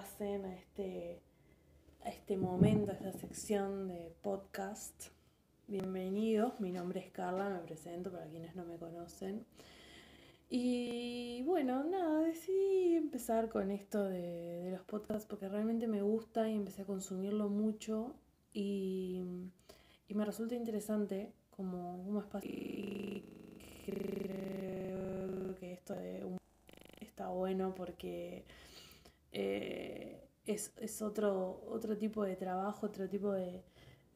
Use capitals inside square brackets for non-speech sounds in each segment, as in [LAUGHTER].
a este, este momento, a esta sección de podcast. Bienvenidos, mi nombre es Carla, me presento para quienes no me conocen. Y bueno, nada, decidí empezar con esto de, los podcasts porque realmente me gusta y empecé a consumirlo mucho y, y me resulta interesante como un espacio que esto de está bueno porque eh, es, es, otro, otro tipo de trabajo, otro tipo de,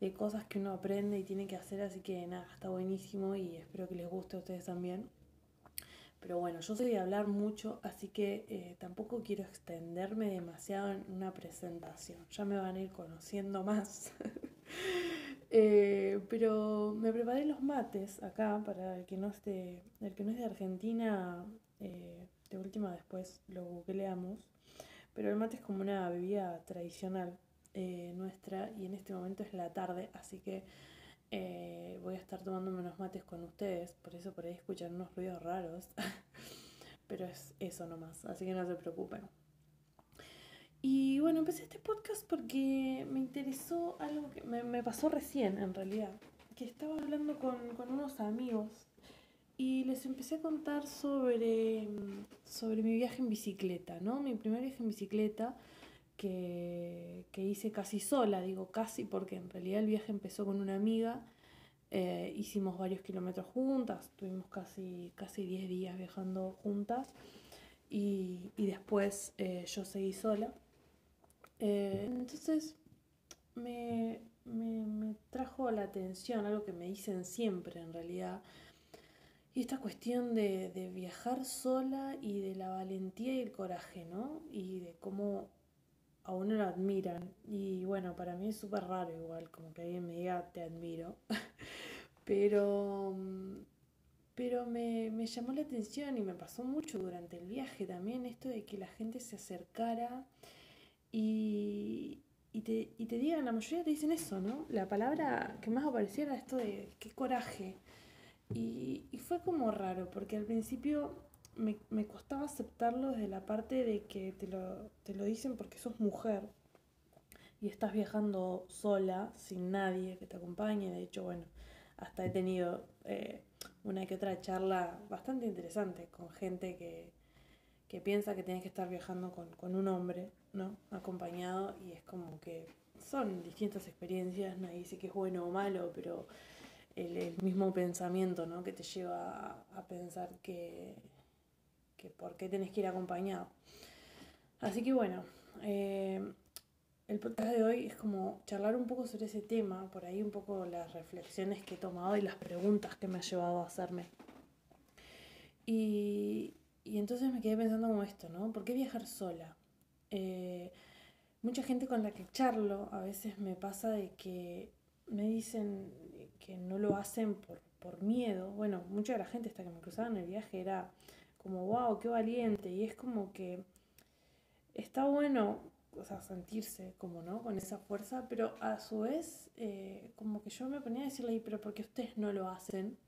de, cosas que uno aprende y tiene que hacer, así que nada, está buenísimo y espero que les guste a ustedes también. Pero bueno, yo soy de hablar mucho, así que eh, tampoco quiero extenderme demasiado en una presentación. Ya me van a ir conociendo más. [LAUGHS] eh, pero me preparé los mates acá para el que no, esté, el que no es de Argentina. Eh, de última después lo googleamos. Pero el mate es como una bebida tradicional eh, nuestra y en este momento es la tarde, así que eh, voy a estar tomándome unos mates con ustedes, por eso por ahí escuchan unos ruidos raros, [LAUGHS] pero es eso nomás, así que no se preocupen. Y bueno, empecé este podcast porque me interesó algo que me, me pasó recién en realidad, que estaba hablando con, con unos amigos y les empecé a contar sobre, sobre mi viaje en bicicleta, ¿no? Mi primer viaje en bicicleta que, que hice casi sola, digo casi porque en realidad el viaje empezó con una amiga, eh, hicimos varios kilómetros juntas, tuvimos casi, casi 10 días viajando juntas y, y después eh, yo seguí sola. Eh, entonces me, me, me trajo la atención algo que me dicen siempre en realidad, y esta cuestión de, de, viajar sola y de la valentía y el coraje, ¿no? Y de cómo a uno lo admiran. Y bueno, para mí es súper raro igual, como que alguien me diga te admiro. [LAUGHS] pero pero me, me, llamó la atención y me pasó mucho durante el viaje también esto de que la gente se acercara y, y, te, y te digan, la mayoría te dicen eso, ¿no? La palabra que más aparecía era esto de qué coraje. Y, y, fue como raro, porque al principio me, me, costaba aceptarlo desde la parte de que te lo, te lo dicen porque sos mujer y estás viajando sola, sin nadie que te acompañe. De hecho, bueno, hasta he tenido eh, una que otra charla bastante interesante con gente que, que piensa que tienes que estar viajando con, con un hombre, ¿no? Acompañado, y es como que son distintas experiencias, nadie dice que es bueno o malo, pero el, el, mismo pensamiento ¿no? que te lleva a, a, pensar que, que por qué tenés que ir acompañado. Así que bueno, eh, el podcast de hoy es como charlar un poco sobre ese tema, por ahí un poco las reflexiones que he tomado y las preguntas que me ha llevado a hacerme. Y, y entonces me quedé pensando como esto, ¿no? ¿Por qué viajar sola? Eh, mucha gente con la que charlo a veces me pasa de que me dicen que no lo hacen por, por miedo. Bueno, mucha de la gente hasta que me cruzaba en el viaje era como, wow, qué valiente. Y es como que está bueno, o sea, sentirse como, ¿no? Con esa fuerza, pero a su vez, eh, como que yo me ponía a decirle, pero ¿por qué ustedes no lo hacen?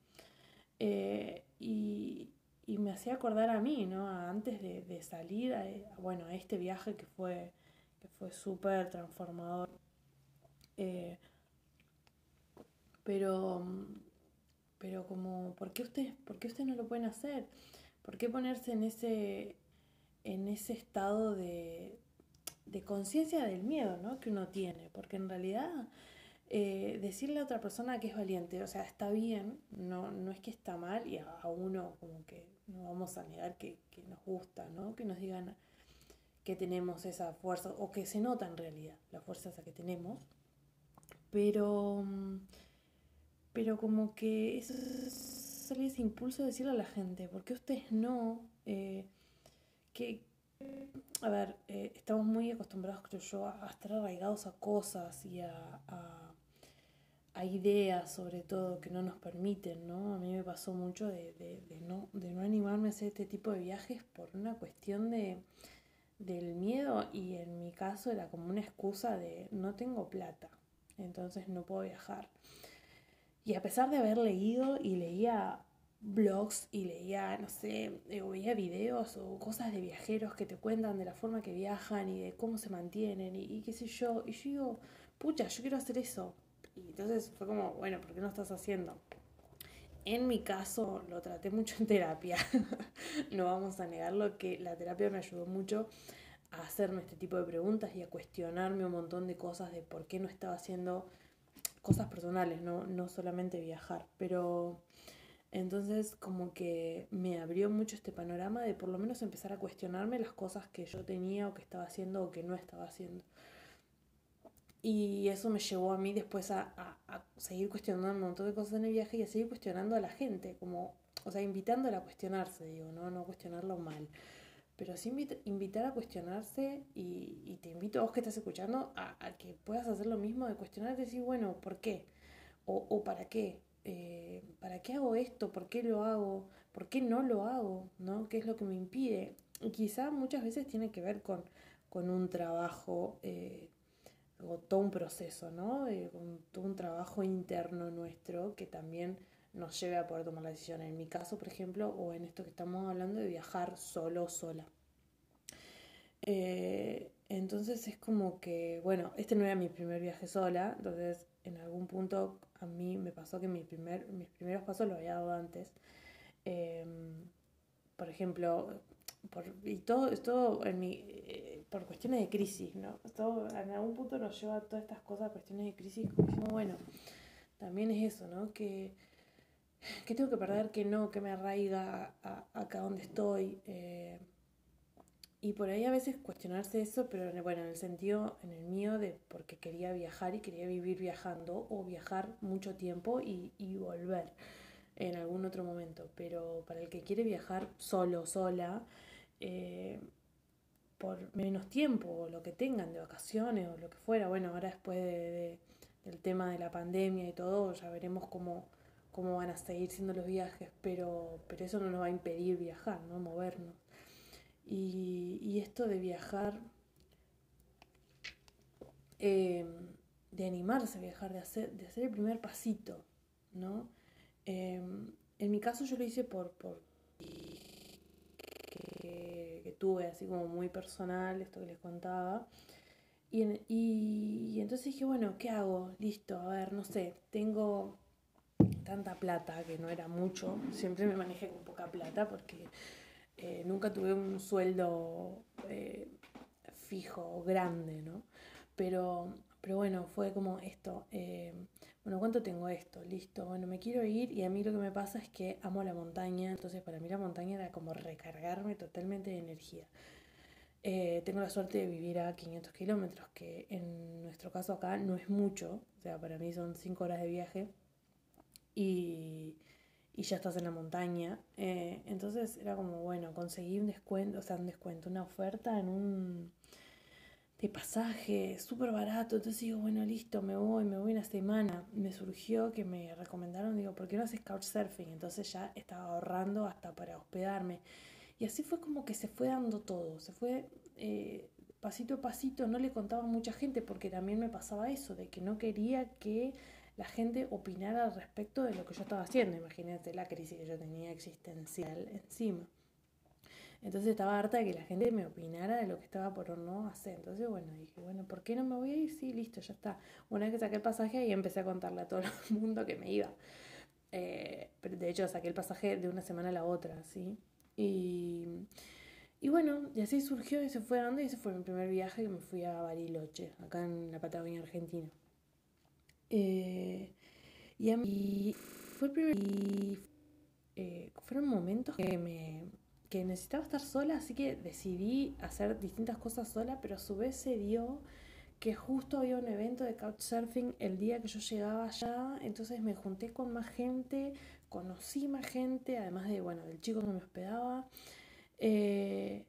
Eh, y, y, me hacía acordar a mí, ¿no? Antes de, de salir, a, bueno, a este viaje que fue, que fue súper transformador. Eh, pero, pero como, ¿por qué, ustedes, ¿por qué ustedes no lo pueden hacer? ¿Por qué ponerse en ese, en ese estado de, de conciencia del miedo ¿no? que uno tiene? Porque en realidad eh, decirle a otra persona que es valiente, o sea, está bien, no, no es que está mal y a, uno como que no vamos a negar que, que nos gusta, ¿no? que nos digan que tenemos esa fuerza o que se nota en realidad la fuerza esa que tenemos, pero pero como que eso sale ese impulso de decirle a la gente, ¿por qué ustedes no? Eh, que, a ver, eh, estamos muy acostumbrados, creo yo, a, estar arraigados a cosas y a, a, a, ideas, sobre todo, que no nos permiten, ¿no? A mí me pasó mucho de, de, de, no, de no animarme a hacer este tipo de viajes por una cuestión de del miedo y en mi caso era como una excusa de no tengo plata, entonces no puedo viajar. Y a pesar de haber leído y leía blogs y leía, no sé, eh, o veía videos o cosas de viajeros que te cuentan de la forma que viajan y de cómo se mantienen y, qué sé yo. Y yo digo, pucha, yo quiero hacer eso. Y entonces fue como, bueno, ¿por qué no estás haciendo? En mi caso lo traté mucho en terapia. [LAUGHS] no vamos a negarlo que la terapia me ayudó mucho a hacerme este tipo de preguntas y a cuestionarme un montón de cosas de por qué no estaba haciendo cosas personales, no, no solamente viajar. Pero entonces como que me abrió mucho este panorama de por lo menos empezar a cuestionarme las cosas que yo tenía o que estaba haciendo o que no estaba haciendo. Y eso me llevó a mí después a, seguir cuestionando un montón de cosas en el viaje y a seguir cuestionando a la gente, como, o sea, invitándola a cuestionarse, digo, no, no cuestionarlo mal. Pero sí invitar a cuestionarse y, te invito a vos que estás escuchando a, que puedas hacer lo mismo de cuestionarte y decir, bueno, ¿por qué? O, o para qué. Eh, ¿para qué hago esto? ¿Por qué lo hago? ¿Por qué no lo hago? ¿no? ¿Qué es lo que me impide? Y quizá muchas veces tiene que ver con, con un trabajo, eh, o todo un proceso, ¿no? con todo un trabajo interno nuestro que también nos lleve a poder tomar la decisión. En mi caso, por ejemplo, o en esto que estamos hablando de viajar solo o sola. Eh, entonces es como que, bueno, este no era mi primer viaje sola, entonces en algún punto a mí me pasó que mi primer, mis primeros pasos lo había dado antes. Em, por ejemplo, por, y todo, esto en mi, eh, por cuestiones de crisis, ¿no? Todo, en algún punto nos lleva a todas estas cosas, cuestiones de crisis, como bueno, también es eso, ¿no? Que, que tengo que perder, que no, que me arraiga acá donde estoy. Eh, y por ahí a veces cuestionarse eso, pero bueno, en el sentido, en el mío, de porque quería viajar y quería vivir viajando o viajar mucho tiempo y, volver en algún otro momento. Pero para el que quiere viajar solo, sola, eh, por menos tiempo o lo que tengan de vacaciones o lo que fuera, bueno, ahora después de, del tema de la pandemia y todo, ya veremos cómo, cómo van a seguir siendo los viajes, pero, pero eso no nos va a impedir viajar, ¿no? Movernos. Y, esto de viajar, em, de animarse a viajar, de hacer, de hacer el primer pasito, ¿no? Em, en mi caso yo lo hice por, por que, tuve así como muy personal, esto que les contaba. Y, y, entonces dije, bueno, ¿qué hago? Listo, a ver, no sé, tengo tanta plata, que no era mucho, siempre me manejé con poca plata porque eh, nunca tuve un sueldo eh, fijo, grande, ¿no? Pero, pero bueno, fue como esto, eh, bueno, ¿cuánto tengo esto? Listo, bueno, me quiero ir y a mí lo que me pasa es que amo la montaña, entonces para mí la montaña era como recargarme totalmente de energía. tengo la suerte de vivir a 500 kilómetros, que en nuestro caso acá no es mucho, o sea, para mí son 5 horas de viaje. Y, y ya estás en la montaña. Eh, entonces era como, bueno, conseguí un descuento, o sea, un descuento, una oferta en un de pasaje súper barato. Entonces digo, bueno, listo, me voy, me voy una semana. Me surgió que me recomendaron, digo, ¿por qué no haces couchsurfing? Entonces ya estaba ahorrando hasta para hospedarme. Y así fue como que se fue dando todo, se fue eh, pasito a pasito. No le contaba a mucha gente porque también me pasaba eso, de que no quería que la gente opinara al respecto de lo que yo estaba haciendo. Imagínate la crisis que yo tenía existencial encima. Entonces estaba harta de que la gente me opinara de lo que estaba por no hacer. Entonces, bueno, dije, bueno, ¿por qué no me voy a ir? Sí, listo, ya está. Una vez que saqué el pasaje, ahí empecé a contarle a todo el [LAUGHS] mundo que me iba. Eh, de hecho, saqué el pasaje de una semana a la otra, ¿sí? Y, y bueno, y así surgió y se fue dando y ese fue mi primer viaje que me fui a Bariloche, acá en la Patagonia Argentina. Eh, y a mí fue eh, fueron momentos que me que necesitaba estar sola, así que decidí hacer distintas cosas sola, pero a su vez se dio que justo había un evento de couchsurfing el día que yo llegaba allá, entonces me junté con más gente, conocí más gente, además de, bueno, del chico que me hospedaba, eh,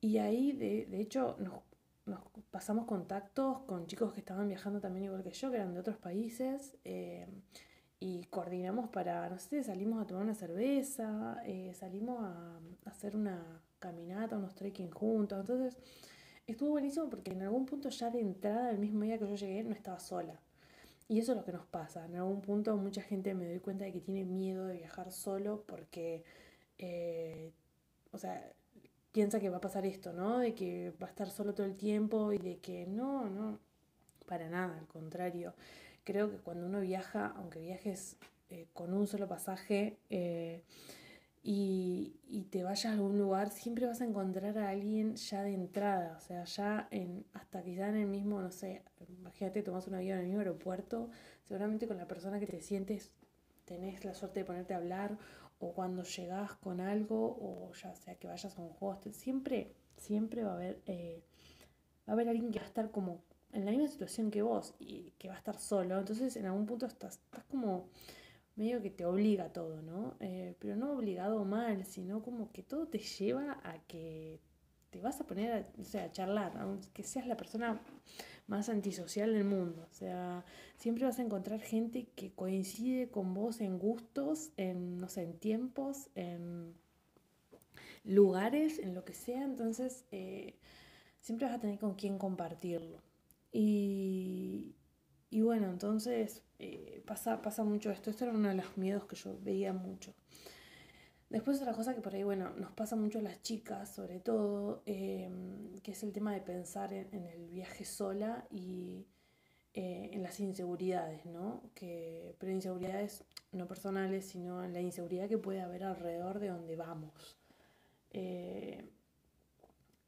y ahí, de, de hecho, nos nos pasamos contactos con chicos que estaban viajando también igual que yo, que eran de otros países, eh, y coordinamos para, no sé, salimos a tomar una cerveza, eh, salimos a, hacer una caminata, unos trekking juntos, entonces estuvo buenísimo porque en algún punto ya de entrada, el mismo día que yo llegué, no estaba sola. Y eso es lo que nos pasa. En algún punto mucha gente me doy cuenta de que tiene miedo de viajar solo porque, eh, o sea, piensa que va a pasar esto, ¿no? De que va a estar solo todo el tiempo y de que no, no, para nada, al contrario. Creo que cuando uno viaja, aunque viajes eh, con un solo pasaje, eh, y, y, te vayas a algún lugar, siempre vas a encontrar a alguien ya de entrada, o sea, ya en, hasta quizá en el mismo, no sé, imagínate, tomas un avión en el mismo aeropuerto, seguramente con la persona que te sientes tenés la suerte de ponerte a hablar, o cuando llegás con algo, o ya sea que vayas a un hostel, siempre, siempre va a haber, eh, va a haber alguien que va a estar como en la misma situación que vos y que va a estar solo, entonces en algún punto estás, estás como medio que te obliga a todo, ¿no? Eh, pero no obligado mal, sino como que todo te lleva a que te vas a poner a, o sea, a charlar, aunque seas la persona más antisocial del mundo. O sea, siempre vas a encontrar gente que coincide con vos en gustos, en, no sé, en tiempos, en lugares, en lo que sea. Entonces, eh, siempre vas a tener con quién compartirlo. Y, y bueno, entonces eh, pasa, pasa mucho esto. Esto era uno de los miedos que yo veía mucho. Después otra cosa que por ahí, bueno, nos pasa mucho a las chicas, sobre todo, em, que es el tema de pensar en, el viaje sola y eh, en las inseguridades, ¿no? Que, pero inseguridades no personales, sino en la inseguridad que puede haber alrededor de donde vamos. Eh,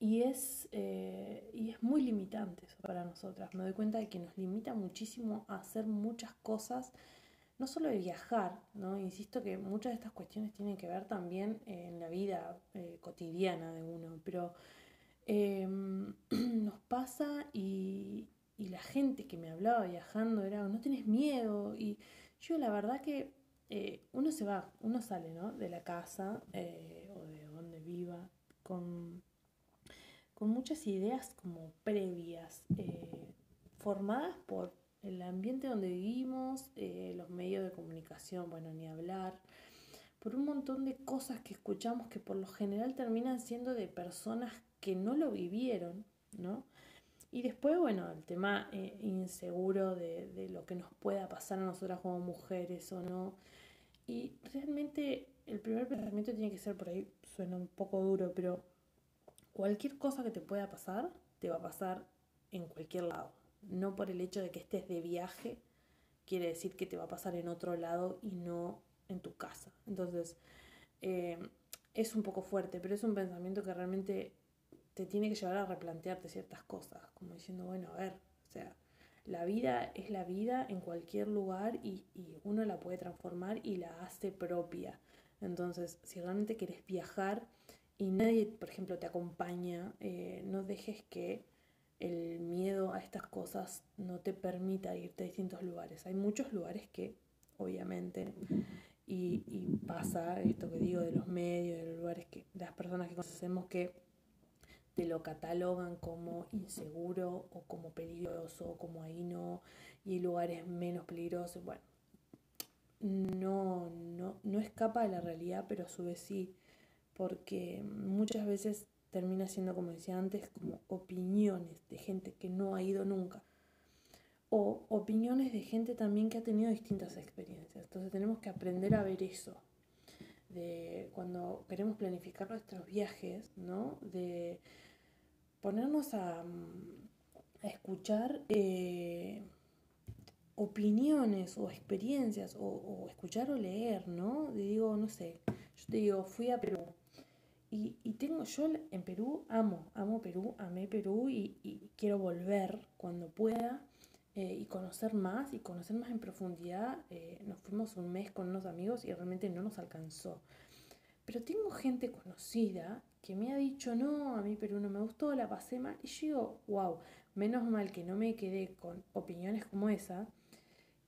y es, eh, y es muy limitante eso para nosotras. Me doy cuenta de que nos limita muchísimo a hacer muchas cosas, no solo de viajar, ¿no? Insisto que muchas de estas cuestiones tienen que ver también en la vida eh, cotidiana de uno, pero em, [CLEARS THROAT] nos pasa y, la gente que me hablaba viajando era, no tenés miedo, y yo la verdad que eh, uno se va, uno sale, ¿no? De la casa o de donde viva con con muchas ideas como previas, eh, formadas por el ambiente donde vivimos, eh, los medios de comunicación, bueno, ni hablar, por un montón de cosas que escuchamos que por lo general terminan siendo de personas que no lo vivieron, ¿no? Y después, bueno, el tema eh, inseguro de, de, lo que nos pueda pasar a nosotras como mujeres o no. Y realmente el primer pensamiento tiene que ser por ahí, suena un poco duro, pero cualquier cosa que te pueda pasar, te va a pasar en cualquier lado. No por el hecho de que estés de viaje, quiere decir que te va a pasar en otro lado y no en tu casa. Entonces, eh, es un poco fuerte, pero es un pensamiento que realmente te tiene que llevar a replantearte ciertas cosas, como diciendo, bueno, a ver, o sea, la vida es la vida en cualquier lugar y, y uno la puede transformar y la hace propia. Entonces, si realmente quieres viajar, y nadie, por ejemplo, te acompaña, eh, no dejes que el miedo a estas cosas no te permita irte a distintos lugares. Hay muchos lugares que, obviamente, y, pasa esto que digo de los medios, de los lugares que, de las personas que conocemos que te lo catalogan como inseguro o como peligroso o como ahí no, y lugares menos peligrosos. Bueno, no, no, no escapa de la realidad, pero a su vez sí porque muchas veces termina siendo, como decía antes, como opiniones de gente que no ha ido nunca. O opiniones de gente también que ha tenido distintas experiencias. Entonces tenemos que aprender a ver eso. De cuando queremos planificar nuestros viajes, ¿no? De ponernos a, escuchar eh, opiniones o experiencias, o, o, escuchar o leer, ¿no? digo, no sé, yo te digo, fui a Perú, y, tengo, yo en Perú amo, amo Perú, amé Perú y, y quiero volver cuando pueda eh, y conocer más y conocer más en profundidad. Eh, nos fuimos un mes con unos amigos y realmente no nos alcanzó. Pero tengo gente conocida que me ha dicho, no, a mí Perú no me gustó, la pasé mal. Y yo digo, wow, menos mal que no me quedé con opiniones como esa,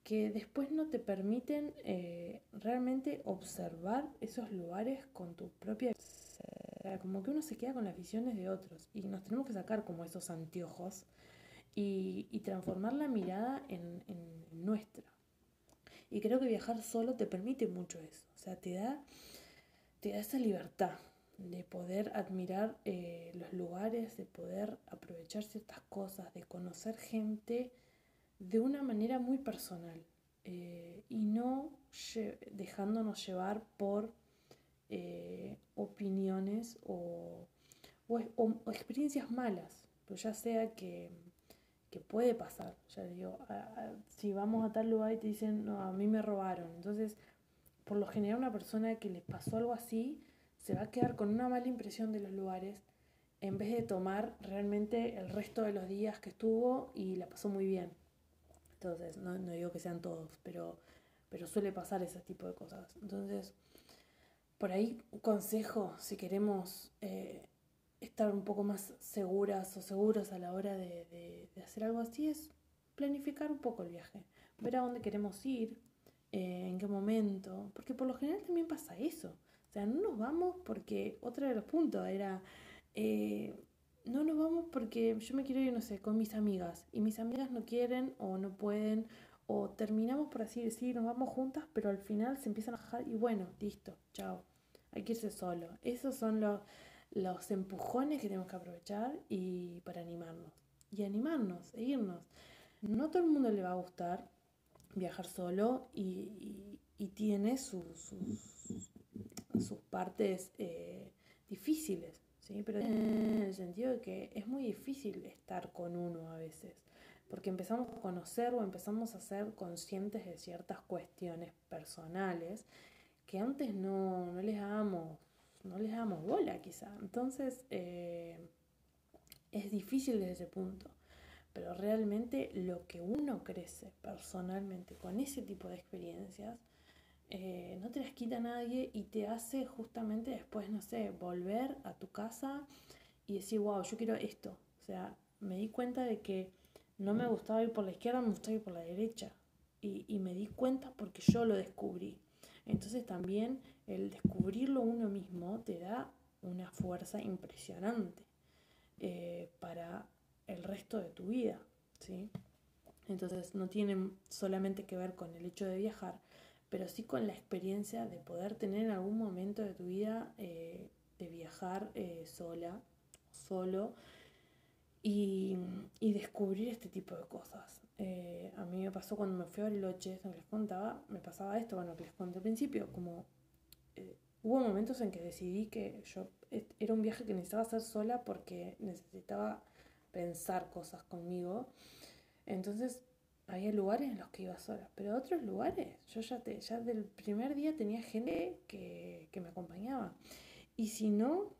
que después no te permiten eh, realmente observar esos lugares con tu propia como que uno se queda con las visiones de otros y nos tenemos que sacar como esos anteojos y, transformar la mirada en, en, nuestra. Y creo que viajar solo te permite mucho eso, o sea, te da, te da esa libertad de poder admirar eh, los lugares, de poder aprovechar ciertas cosas, de conocer gente de una manera muy personal eh, y no dejándonos llevar por eh, opiniones o, experiencias malas, pero ya sea que, puede pasar, ya digo, si vamos a tal lugar y te dicen, no, a mí me robaron, entonces por lo general una persona que le pasó algo así se va a quedar con una mala impresión de los lugares en vez de tomar realmente el resto de los días que estuvo y la pasó muy bien. Entonces, no, digo que sean todos, pero, pero suele pasar ese tipo de cosas. Entonces, por ahí un consejo, si queremos eh, estar un poco más seguras o seguros a la hora de, hacer algo así, es planificar un poco el viaje, ver a dónde queremos ir, eh, en qué momento, porque por lo general también pasa eso. O sea, no nos vamos porque otro de los puntos era eh, no nos vamos porque yo me quiero ir, no sé, con mis amigas y mis amigas no quieren o no pueden o terminamos por así decir, nos vamos juntas, pero al final se empiezan a bajar y bueno, listo, chao, hay que irse solo. Esos son los, los empujones que tenemos que aprovechar y para animarnos. Y animarnos, e irnos. No todo el mundo le va a gustar viajar solo y, tiene sus, sus, partes eh, difíciles. ¿sí? Pero en el sentido de que es muy difícil estar con uno a veces, porque empezamos a conocer o empezamos a ser conscientes de ciertas cuestiones personales que antes no, les dábamos, no les damos bola quizá. Entonces eh, es difícil desde ese punto. Pero realmente lo que uno crece personalmente con ese tipo de experiencias, eh, no te las quita nadie y te hace justamente después, no sé, volver a tu casa y decir, wow, yo quiero esto. O sea, me di cuenta de que no me gustaba ir por la izquierda, me gustaba ir por la derecha. Y, me di cuenta porque yo lo descubrí. Entonces también el descubrirlo uno mismo te da una fuerza impresionante eh, para el resto de tu vida. ¿sí? Entonces no tiene solamente que ver con el hecho de viajar, pero sí con la experiencia de poder tener en algún momento de tu vida eh, de viajar eh, sola, solo y, descubrir este tipo de cosas. Eh, a mí me pasó cuando me fui a Bariloche, que les contaba, me pasaba esto, bueno, que les conté al principio, como hubo momentos en que decidí que yo era un viaje que necesitaba hacer sola porque necesitaba pensar cosas conmigo. Entonces había lugares en los que iba sola, pero otros lugares, yo ya, te, ya del primer día tenía gente que, me acompañaba. Y si no,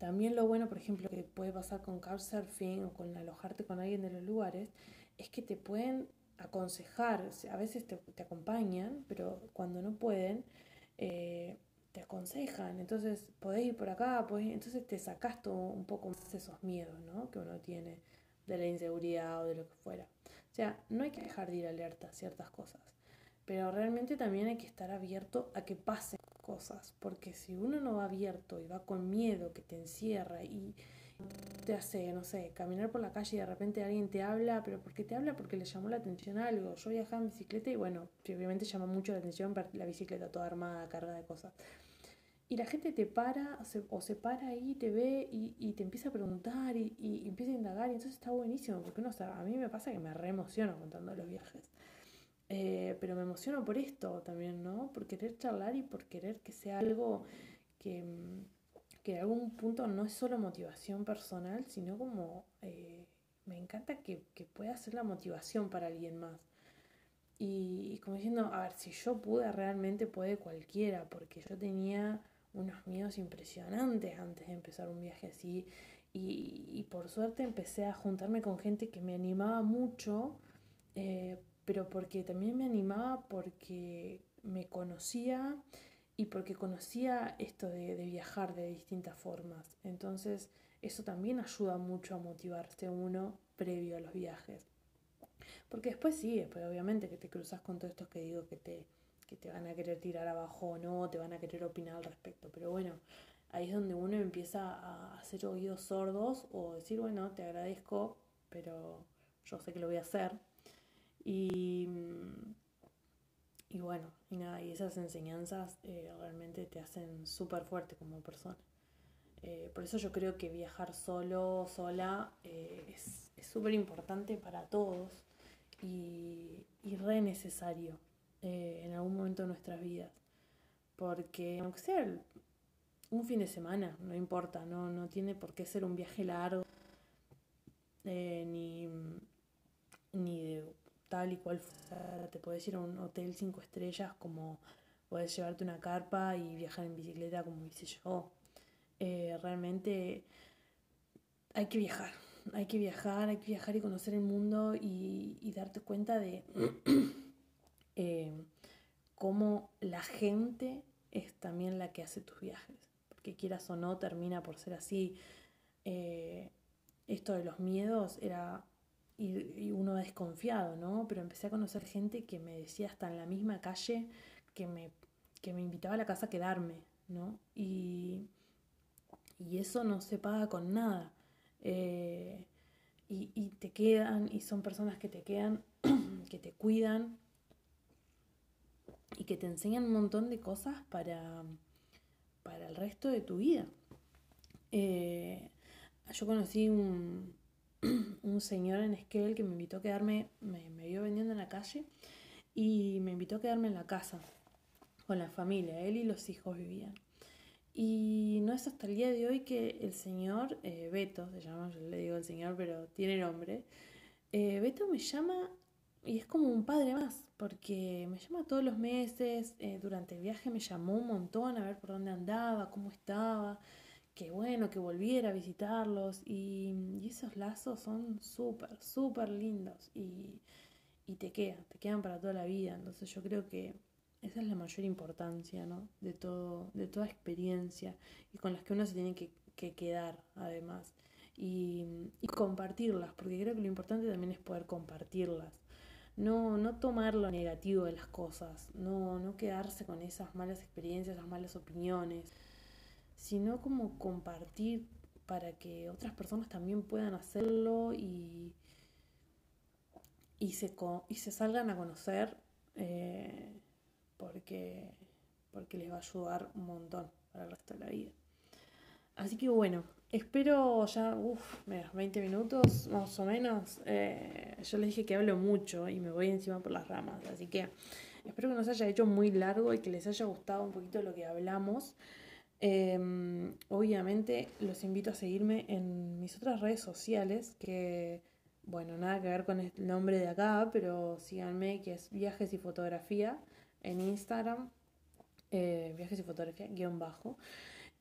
también lo bueno, por ejemplo, que puede pasar con Couchsurfing o con alojarte con alguien de los lugares, es que te pueden aconsejar, a veces te, acompañan, pero cuando no pueden, eh, te aconsejan. Entonces, podés ir por acá, podés, entonces te sacas todo un poco más esos miedos ¿no? que uno tiene de la inseguridad o de lo que fuera. O sea, no hay que dejar de ir alerta a ciertas cosas, pero realmente también hay que estar abierto a que pasen porque si uno no va abierto y va con miedo que te encierra y te hace, no sé, caminar por la calle y de repente alguien te habla, pero ¿por qué te habla? Porque le llamó la atención algo. Yo viajaba en bicicleta y bueno, obviamente llama mucho la atención la bicicleta toda armada, cargada de cosas. Y la gente te para o se, para ahí, te ve y, te empieza a preguntar y, empieza a indagar. Y entonces está buenísimo, porque uno, a mí me pasa que me re emociono contando los viajes. Eh, pero me emociono por esto también, ¿no? Por querer charlar y por querer que sea algo que, que de algún punto no es solo motivación personal, sino como eh, me encanta que, que, pueda ser la motivación para alguien más. Y, y, como diciendo, a ver, si yo pude, realmente puede cualquiera, porque yo tenía unos miedos impresionantes antes de empezar un viaje así. Y, por suerte empecé a juntarme con gente que me animaba mucho, eh, pero porque también me animaba porque me conocía y porque conocía esto de, viajar de distintas formas. Entonces eso también ayuda mucho a motivarse uno previo a los viajes. Porque después sí, después obviamente que te cruzas con todos estos que digo que te, que te van a querer tirar abajo o no, te van a querer opinar al respecto. Pero bueno, ahí es donde uno empieza a hacer oídos sordos o decir, bueno, te agradezco, pero yo sé que lo voy a hacer. Y, y bueno, y nada, y esas enseñanzas eh, realmente te hacen súper fuerte como persona. Eh, por eso yo creo que viajar solo, sola, eh, es súper importante para todos y, y re necesario eh, en algún momento de nuestras vidas. Porque aunque sea un fin de semana, no importa, no, no tiene por qué ser un viaje largo, ni, ni de tal y cual. Te puedes ir a un hotel cinco estrellas como puedes llevarte una carpa y viajar en bicicleta como hice yo. Eh, realmente hay que viajar, hay que viajar, hay que viajar y conocer el mundo y, darte cuenta de [CLEARS THROAT] eh, cómo la gente es también la que hace tus viajes, porque quieras o no termina por ser así. Eh, esto de los miedos era y, uno desconfiado, ¿no? Pero empecé a conocer gente que me decía hasta en la misma calle que me, que me invitaba a la casa a quedarme, ¿no? Y, y eso no se paga con nada. Eh, y, te quedan, y son personas que te quedan, [CLEARS THROAT] que te cuidan y que te enseñan un montón de cosas para, para el resto de tu vida. Eh, yo conocí un, [CLEARS THROAT] un señor en Esquel que me invitó a quedarme, me, vio vendiendo en la calle y me invitó a quedarme en la casa con la familia, él y los hijos vivían. Y no es hasta el día de hoy que el señor, eh, Beto, se llama, yo le digo el señor, pero tiene nombre, eh, Beto me llama y es como un padre más, porque me llama todos los meses, eh, durante el viaje me llamó un montón a ver por dónde andaba, cómo estaba, que bueno, que volviera a visitarlos y, y esos lazos son súper, súper lindos y, y te quedan, te quedan para toda la vida, entonces yo creo que esa es la mayor importancia, ¿no? De, todo, de toda experiencia y con las que uno se tiene que, quedar, además. Y, compartirlas, porque creo que lo importante también es poder compartirlas. No, no tomar lo negativo de las cosas, no, no quedarse con esas malas experiencias, esas malas opiniones, sino como compartir para que otras personas también puedan hacerlo y, y, se, y se salgan a conocer eh, porque, porque les va a ayudar un montón para el resto de la vida. Así que bueno, espero ya, uff, 20 minutos más o menos. Eh, yo les dije que hablo mucho y me voy encima por las ramas, así que espero que no se haya hecho muy largo y que les haya gustado un poquito lo que hablamos. Em, obviamente los invito a seguirme en mis otras redes sociales que, bueno, nada que ver con el nombre de acá, pero síganme que es viajes y fotografía en Instagram, eh, viajes y fotografía, guion bajo.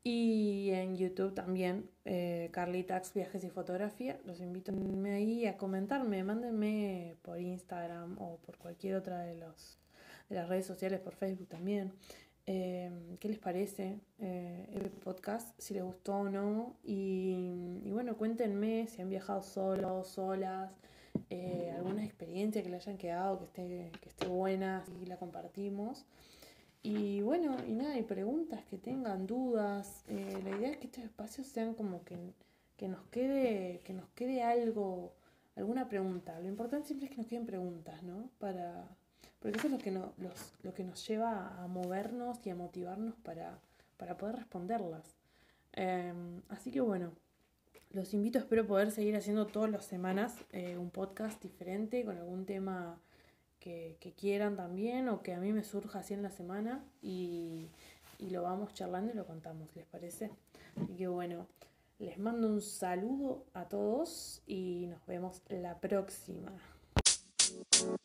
Y en YouTube también, eh, Carlitax Viajes y Fotografía. Los invito a ahí a comentarme, mándenme por Instagram o por cualquier otra de, los, de las redes sociales, por Facebook también. Eh, ¿Qué les parece eh, el podcast? Si les gustó o no. Y, y bueno, cuéntenme si han viajado solos, solas, eh, alguna experiencia que le hayan quedado, que esté, que esté buena, y la compartimos. Y bueno, y nada, y preguntas que tengan, dudas. Eh, la idea es que estos espacios sean como que, que, nos quede, que nos quede algo, alguna pregunta. Lo importante siempre es que nos queden preguntas, ¿no? Para, porque eso es lo que, no, los, lo que nos lleva a movernos y a motivarnos para, para poder responderlas. Em, así que bueno, los invito, espero poder seguir haciendo todas las semanas eh, un podcast diferente con algún tema que, quieran también o que a mí me surja así en la semana y, y lo vamos charlando y lo contamos, ¿les parece? Así que bueno, les mando un saludo a todos y nos vemos la próxima.